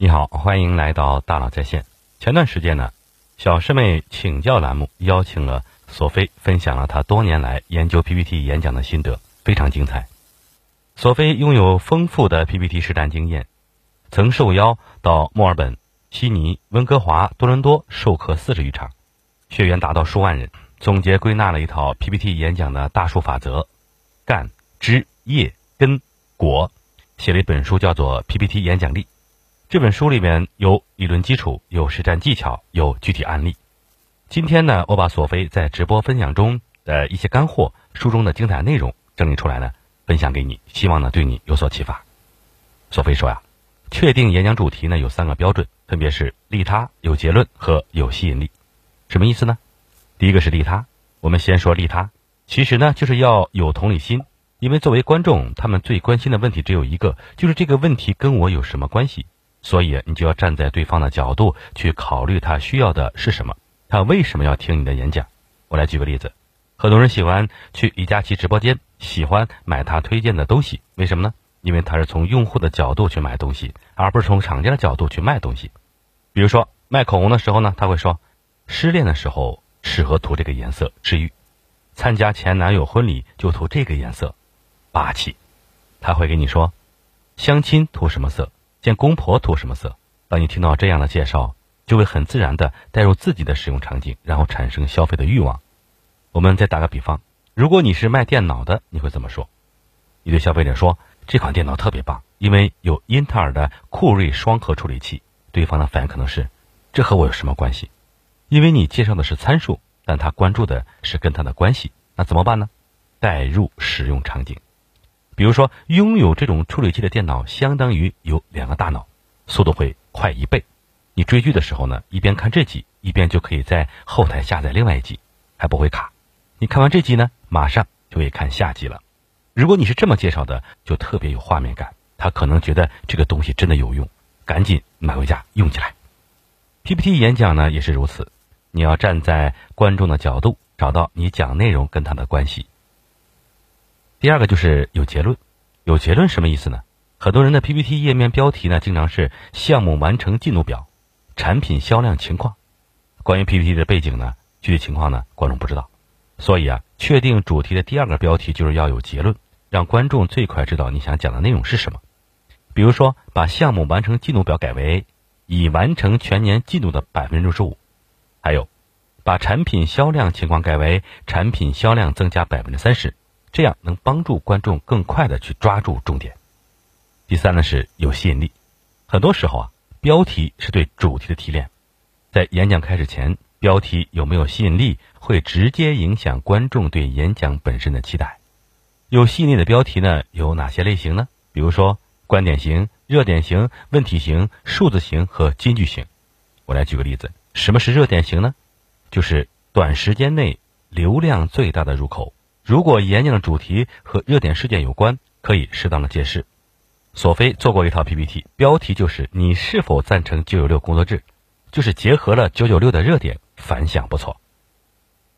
你好，欢迎来到大佬在线。前段时间呢，小师妹请教栏目邀请了索菲分享了她多年来研究 PPT 演讲的心得，非常精彩。索菲拥有丰富的 PPT 实战经验，曾受邀到墨尔本、悉尼、温哥华、多伦多授课四十余场，学员达到数万人，总结归纳了一套 PPT 演讲的大数法则：干、枝、叶、根、果，写了一本书，叫做《PPT 演讲力》。这本书里面有理论基础，有实战技巧，有具体案例。今天呢，我把索菲在直播分享中的一些干货、书中的精彩内容整理出来呢，分享给你，希望呢对你有所启发。索菲说呀，确定演讲主题呢有三个标准，分别是利他、有结论和有吸引力。什么意思呢？第一个是利他，我们先说利他，其实呢就是要有同理心，因为作为观众，他们最关心的问题只有一个，就是这个问题跟我有什么关系。所以，你就要站在对方的角度去考虑他需要的是什么，他为什么要听你的演讲？我来举个例子，很多人喜欢去李佳琦直播间，喜欢买他推荐的东西，为什么呢？因为他是从用户的角度去买东西，而不是从厂家的角度去卖东西。比如说卖口红的时候呢，他会说，失恋的时候适合涂这个颜色治愈，参加前男友婚礼就涂这个颜色，霸气。他会跟你说，相亲涂什么色？见公婆涂什么色？当你听到这样的介绍，就会很自然的带入自己的使用场景，然后产生消费的欲望。我们再打个比方，如果你是卖电脑的，你会怎么说？你对消费者说这款电脑特别棒，因为有英特尔的酷睿双核处理器。对方的反应可能是，这和我有什么关系？因为你介绍的是参数，但他关注的是跟他的关系。那怎么办呢？带入使用场景。比如说，拥有这种处理器的电脑，相当于有两个大脑，速度会快一倍。你追剧的时候呢，一边看这集，一边就可以在后台下载另外一集，还不会卡。你看完这集呢，马上就可以看下集了。如果你是这么介绍的，就特别有画面感，他可能觉得这个东西真的有用，赶紧买回家用起来。PPT 演讲呢也是如此，你要站在观众的角度，找到你讲内容跟他的关系。第二个就是有结论，有结论什么意思呢？很多人的 PPT 页面标题呢，经常是项目完成进度表、产品销量情况。关于 PPT 的背景呢，具体情况呢，观众不知道。所以啊，确定主题的第二个标题就是要有结论，让观众最快知道你想讲的内容是什么。比如说，把项目完成进度表改为已完成全年进度的百分之六十五，还有把产品销量情况改为产品销量增加百分之三十。这样能帮助观众更快的去抓住重点。第三呢是有吸引力，很多时候啊，标题是对主题的提炼，在演讲开始前，标题有没有吸引力，会直接影响观众对演讲本身的期待。有吸引力的标题呢有哪些类型呢？比如说观点型、热点型、问题型、数字型和金句型。我来举个例子，什么是热点型呢？就是短时间内流量最大的入口。如果演讲的主题和热点事件有关，可以适当的解释。索菲做过一套 PPT，标题就是“你是否赞成九九六工作制”，就是结合了九九六的热点，反响不错。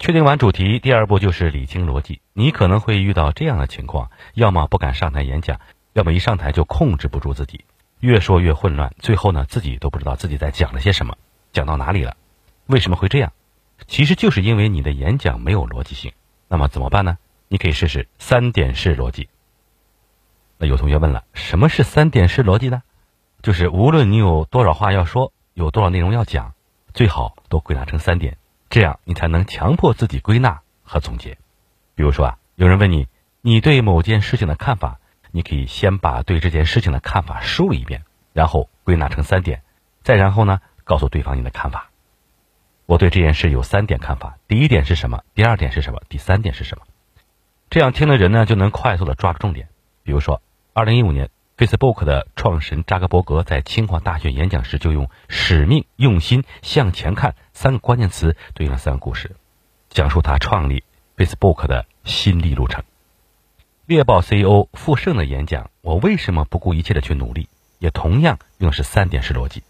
确定完主题，第二步就是理清逻辑。你可能会遇到这样的情况：要么不敢上台演讲，要么一上台就控制不住自己，越说越混乱，最后呢自己都不知道自己在讲了些什么，讲到哪里了？为什么会这样？其实就是因为你的演讲没有逻辑性。那么怎么办呢？你可以试试三点式逻辑。那有同学问了，什么是三点式逻辑呢？就是无论你有多少话要说，有多少内容要讲，最好都归纳成三点，这样你才能强迫自己归纳和总结。比如说啊，有人问你，你对某件事情的看法，你可以先把对这件事情的看法梳理一遍，然后归纳成三点，再然后呢，告诉对方你的看法。我对这件事有三点看法。第一点是什么？第二点是什么？第三点是什么？这样听的人呢，就能快速的抓住重点。比如说，二零一五年，Facebook 的创始人扎克伯格在清华大学演讲时，就用“使命、用心、向前看”三个关键词对应了三个故事，讲述他创立 Facebook 的心历路程。猎豹 CEO 傅盛的演讲《我为什么不顾一切的去努力》，也同样用的是三点式逻辑。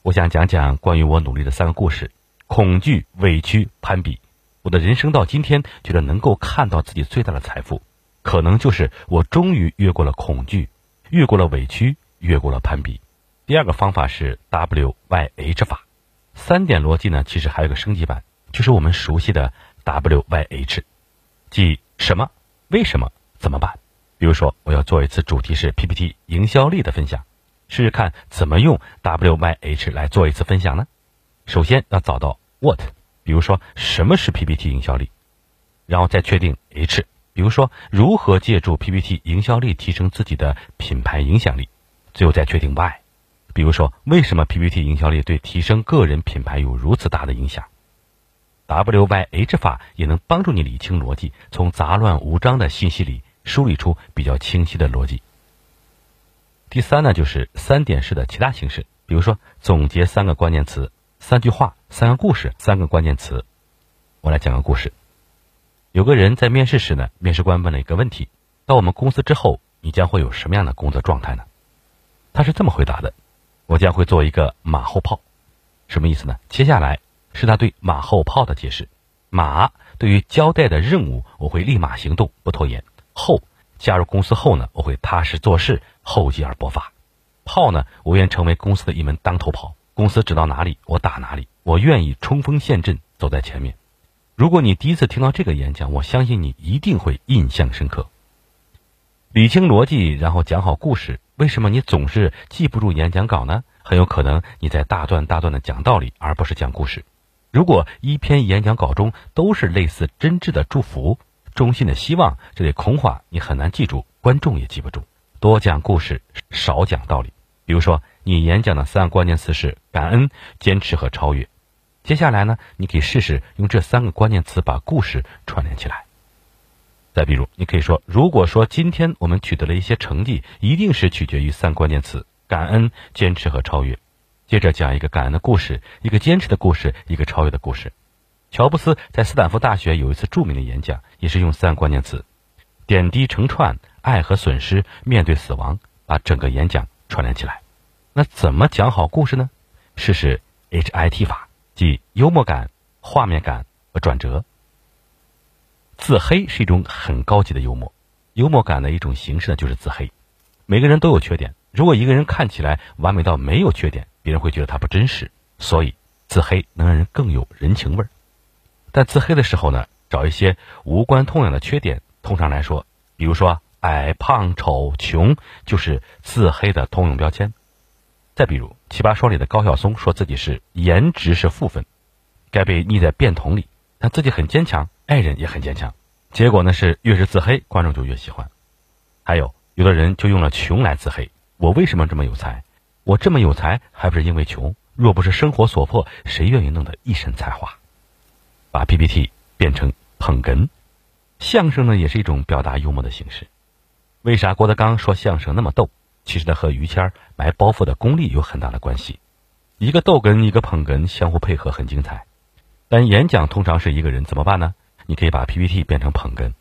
我想讲讲关于我努力的三个故事。恐惧、委屈、攀比，我的人生到今天，觉得能够看到自己最大的财富，可能就是我终于越过了恐惧，越过了委屈，越过了攀比，第二个方法是 W Y H 法。三点逻辑呢，其实还有个升级版，就是我们熟悉的 W Y H，即什么、为什么、怎么办。比如说，我要做一次主题是 PPT 营销力的分享，试试看怎么用 W Y H 来做一次分享呢？首先要找到 What，比如说什么是 PPT 营销力，然后再确定 H，比如说如何借助 PPT 营销力提升自己的品牌影响力，最后再确定 Y，比如说为什么 PPT 营销力对提升个人品牌有如此大的影响？W Y H 法也能帮助你理清逻辑，从杂乱无章的信息里梳理出比较清晰的逻辑。第三呢，就是三点式的其他形式，比如说总结三个关键词。三句话，三个故事，三个关键词。我来讲个故事。有个人在面试时呢，面试官问了一个问题：到我们公司之后，你将会有什么样的工作状态呢？他是这么回答的：我将会做一个马后炮。什么意思呢？接下来是他对马后炮的解释。马对于交代的任务，我会立马行动，不拖延。后加入公司后呢，我会踏实做事，厚积而薄发。炮呢，我愿成为公司的一门当头炮。公司指到哪里，我打哪里。我愿意冲锋陷阵，走在前面。如果你第一次听到这个演讲，我相信你一定会印象深刻。理清逻辑，然后讲好故事。为什么你总是记不住演讲稿呢？很有可能你在大段大段的讲道理，而不是讲故事。如果一篇演讲稿中都是类似真挚的祝福、衷心的希望这类空话，你很难记住，观众也记不住。多讲故事，少讲道理。比如说。你演讲的三个关键词是感恩、坚持和超越。接下来呢，你可以试试用这三个关键词把故事串联起来。再比如，你可以说：如果说今天我们取得了一些成绩，一定是取决于三关键词：感恩、坚持和超越。接着讲一个感恩的故事，一个坚持的故事，一个超越的故事。乔布斯在斯坦福大学有一次著名的演讲，也是用三个关键词：点滴成串、爱和损失、面对死亡，把整个演讲串联起来。那怎么讲好故事呢？试试 H I T 法，即幽默感、画面感和转折。自黑是一种很高级的幽默，幽默感的一种形式呢，就是自黑。每个人都有缺点，如果一个人看起来完美到没有缺点，别人会觉得他不真实。所以自黑能让人更有人情味儿。但自黑的时候呢，找一些无关痛痒的缺点，通常来说，比如说矮、胖、丑、穷，就是自黑的通用标签。再比如《奇葩说》里的高晓松说自己是颜值是负分，该被溺在便桶里，但自己很坚强，爱人也很坚强。结果呢是越是自黑，观众就越喜欢。还有有的人就用了穷来自黑，我为什么这么有才？我这么有才还不是因为穷？若不是生活所迫，谁愿意弄得一身才华？把 PPT 变成捧哏，相声呢也是一种表达幽默的形式。为啥郭德纲说相声那么逗？其实呢，和于谦埋包袱的功力有很大的关系。一个逗哏，一个捧哏，相互配合很精彩。但演讲通常是一个人，怎么办呢？你可以把 PPT 变成捧哏。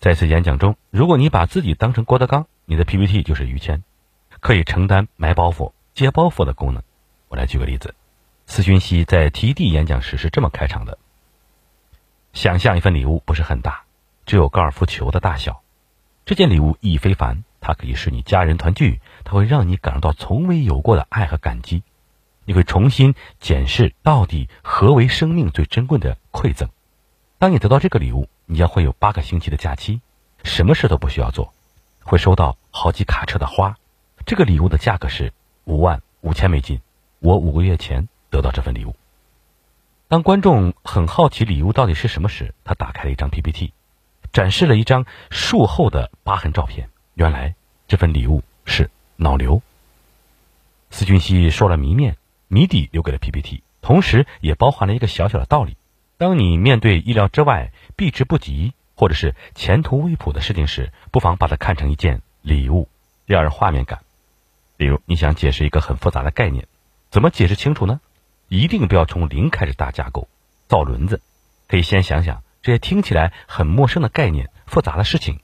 在次演讲中，如果你把自己当成郭德纲，你的 PPT 就是于谦，可以承担埋包袱、接包袱的功能。我来举个例子：斯勋熙在 TED 演讲时是这么开场的：想象一份礼物，不是很大，只有高尔夫球的大小。这件礼物意义非凡。它可以使你家人团聚，它会让你感受到从未有过的爱和感激，你会重新检视到底何为生命最珍贵的馈赠。当你得到这个礼物，你将会有八个星期的假期，什么事都不需要做，会收到好几卡车的花。这个礼物的价格是五万五千美金。我五个月前得到这份礼物。当观众很好奇礼物到底是什么时，他打开了一张 PPT，展示了一张术后的疤痕照片。原来这份礼物是脑瘤。司君熙说了谜面，谜底留给了 PPT，同时也包含了一个小小的道理：当你面对意料之外、避之不及，或者是前途未卜的事情时，不妨把它看成一件礼物，让人画面感。比如你想解释一个很复杂的概念，怎么解释清楚呢？一定不要从零开始搭架构造轮子，可以先想想这些听起来很陌生的概念、复杂的事情。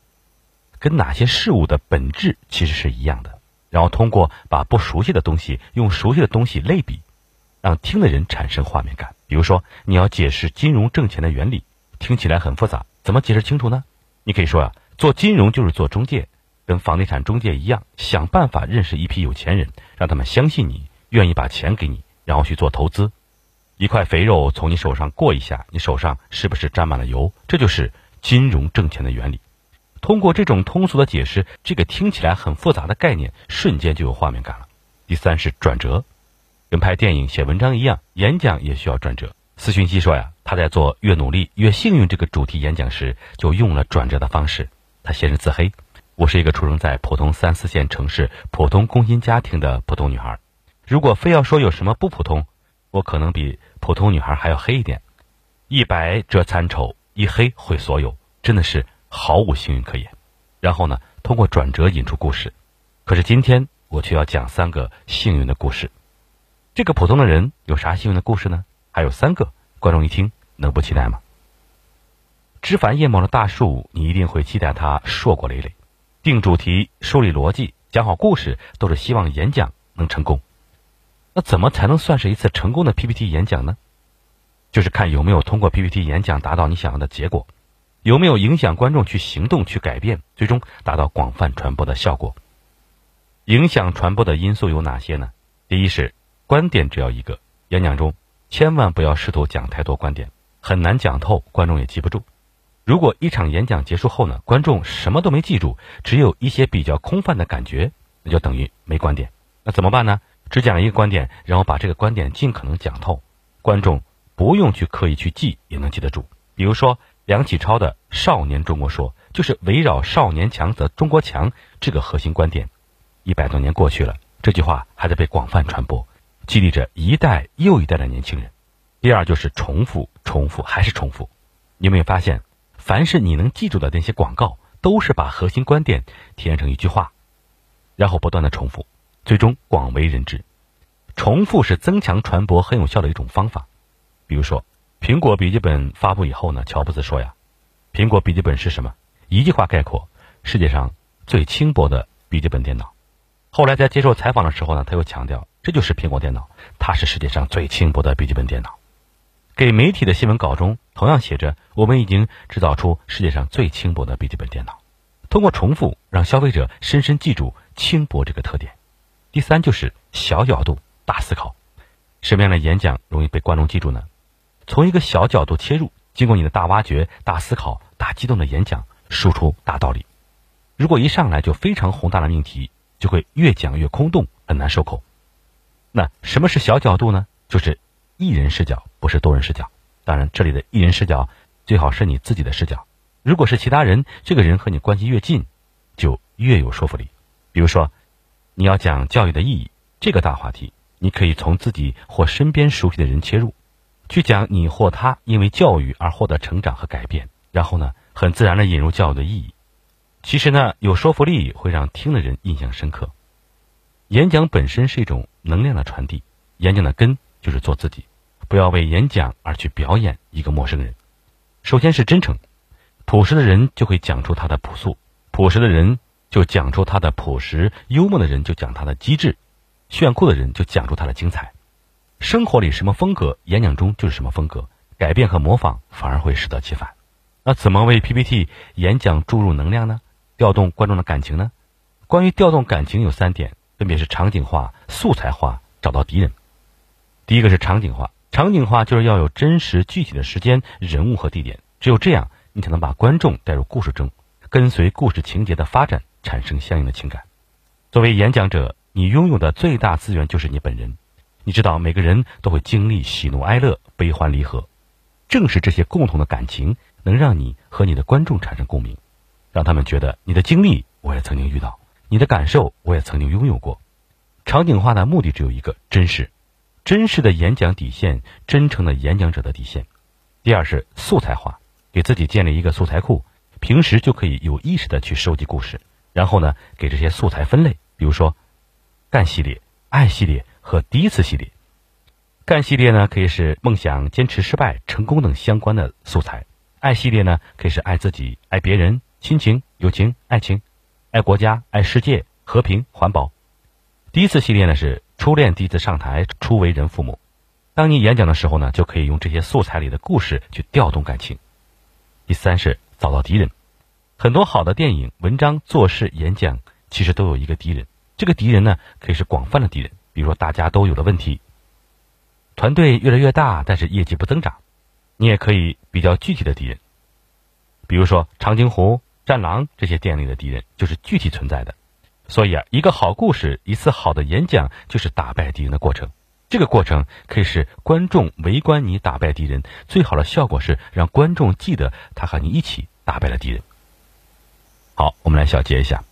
跟哪些事物的本质其实是一样的，然后通过把不熟悉的东西用熟悉的东西类比，让听的人产生画面感。比如说，你要解释金融挣钱的原理，听起来很复杂，怎么解释清楚呢？你可以说啊，做金融就是做中介，跟房地产中介一样，想办法认识一批有钱人，让他们相信你，愿意把钱给你，然后去做投资。一块肥肉从你手上过一下，你手上是不是沾满了油？这就是金融挣钱的原理。通过这种通俗的解释，这个听起来很复杂的概念瞬间就有画面感了。第三是转折，跟拍电影、写文章一样，演讲也需要转折。斯勋基说呀，他在做越努力越幸运这个主题演讲时，就用了转折的方式。他先是自黑。我是一个出生在普通三四线城市、普通工薪家庭的普通女孩。如果非要说有什么不普通，我可能比普通女孩还要黑一点。一白遮三丑，一黑毁所有，真的是毫无幸运可言。然后呢，通过转折引出故事。可是今天我却要讲三个幸运的故事。这个普通的人有啥幸运的故事呢？还有三个，观众一听能不期待吗？枝繁叶茂的大树，你一定会期待它硕果累累。定主题、梳理逻辑、讲好故事，都是希望演讲能成功。那怎么才能算是一次成功的 PPT 演讲呢？就是看有没有通过 PPT 演讲达到你想要的结果，有没有影响观众去行动、去改变，最终达到广泛传播的效果。影响传播的因素有哪些呢？第一是观点只要一个，演讲中千万不要试图讲太多观点，很难讲透，观众也记不住。如果一场演讲结束后呢，观众什么都没记住，只有一些比较空泛的感觉，那就等于没观点。那怎么办呢？只讲一个观点，然后把这个观点尽可能讲透，观众不用去刻意去记，也能记得住。比如说梁启超的“少年中国说”，就是围绕“少年强则中国强”这个核心观点。一百多年过去了，这句话还在被广泛传播，激励着一代又一代的年轻人。第二就是重复，重复还是重复。你有没有发现？凡是你能记住的那些广告，都是把核心观点提炼成一句话，然后不断的重复，最终广为人知。重复是增强传播很有效的一种方法。比如说，苹果笔记本发布以后呢，乔布斯说呀：“苹果笔记本是什么？一句话概括，世界上最轻薄的笔记本电脑。”后来在接受采访的时候呢，他又强调：“这就是苹果电脑，它是世界上最轻薄的笔记本电脑。”给媒体的新闻稿中同样写着：“我们已经制造出世界上最轻薄的笔记本电脑。”通过重复，让消费者深深记住轻薄这个特点。第三就是小角度大思考。什么样的演讲容易被观众记住呢？从一个小角度切入，经过你的大挖掘、大思考、大激动的演讲，输出大道理。如果一上来就非常宏大的命题，就会越讲越空洞，很难收口。那什么是小角度呢？就是一人视角。不是多人视角，当然，这里的一人视角最好是你自己的视角。如果是其他人，这个人和你关系越近，就越有说服力。比如说，你要讲教育的意义这个大话题，你可以从自己或身边熟悉的人切入，去讲你或他因为教育而获得成长和改变，然后呢，很自然的引入教育的意义。其实呢，有说服力会让听的人印象深刻。演讲本身是一种能量的传递，演讲的根就是做自己。不要为演讲而去表演一个陌生人。首先是真诚，朴实的人就会讲出他的朴素，朴实的人就讲出他的朴实，幽默的人就讲他的机智，炫酷的人就讲出他的精彩。生活里什么风格，演讲中就是什么风格。改变和模仿反而会适得其反。那怎么为 PPT 演讲注入能量呢？调动观众的感情呢？关于调动感情有三点，分别是场景化、素材化、找到敌人。第一个是场景化。场景化就是要有真实具体的时间、人物和地点，只有这样，你才能把观众带入故事中，跟随故事情节的发展，产生相应的情感。作为演讲者，你拥有的最大资源就是你本人。你知道每个人都会经历喜怒哀乐、悲欢离合，正是这些共同的感情，能让你和你的观众产生共鸣，让他们觉得你的经历我也曾经遇到，你的感受我也曾经拥有过。场景化的目的只有一个：真实。真实的演讲底线，真诚的演讲者的底线。第二是素材化，给自己建立一个素材库，平时就可以有意识的去收集故事，然后呢，给这些素材分类，比如说干系列、爱系列和第一次系列。干系列呢，可以是梦想、坚持、失败、成功等相关的素材；爱系列呢，可以是爱自己、爱别人、亲情、友情、爱情、爱国家、爱世界、和平、环保。第一次系列呢是。初恋第一次上台，初为人父母。当你演讲的时候呢，就可以用这些素材里的故事去调动感情。第三是找到敌人，很多好的电影、文章、做事、演讲，其实都有一个敌人。这个敌人呢，可以是广泛的敌人，比如说大家都有的问题，团队越来越大，但是业绩不增长。你也可以比较具体的敌人，比如说长津湖、战狼这些店里的敌人，就是具体存在的。所以啊，一个好故事，一次好的演讲，就是打败敌人的过程。这个过程可以使观众围观你打败敌人，最好的效果是让观众记得他和你一起打败了敌人。好，我们来小结一下。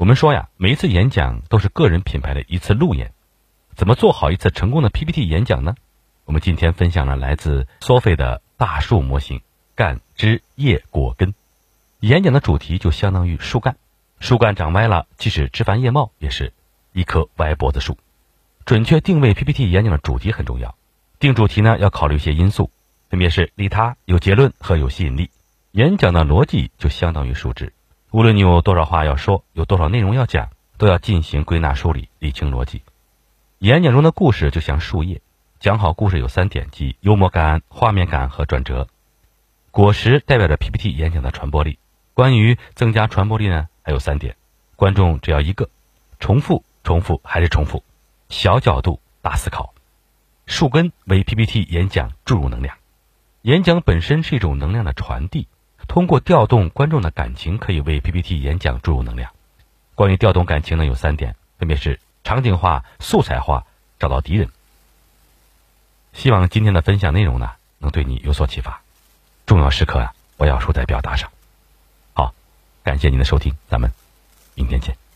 我们说呀，每一次演讲都是个人品牌的一次路演，怎么做好一次成功的 PPT 演讲呢？我们今天分享了来自 Sophie 的大树模型——干枝叶果根。演讲的主题就相当于树干，树干长歪了，即使枝繁叶茂，也是一棵歪脖子树。准确定位 PPT 演讲的主题很重要。定主题呢，要考虑一些因素，分别是利他、有结论和有吸引力。演讲的逻辑就相当于数值，无论你有多少话要说，有多少内容要讲，都要进行归纳梳理，理清逻辑。演讲中的故事就像树叶，讲好故事有三点，即幽默感、画面感和转折。果实代表着 PPT 演讲的传播力。关于增加传播力呢，还有三点：观众只要一个，重复、重复还是重复。小角度大思考，树根为 PPT 演讲注入能量。演讲本身是一种能量的传递，通过调动观众的感情，可以为 PPT 演讲注入能量。关于调动感情呢，有三点，分别是场景化、素材化、找到敌人。希望今天的分享内容呢，能对你有所启发。重要时刻啊，不要输在表达上。好，感谢您的收听，咱们明天见。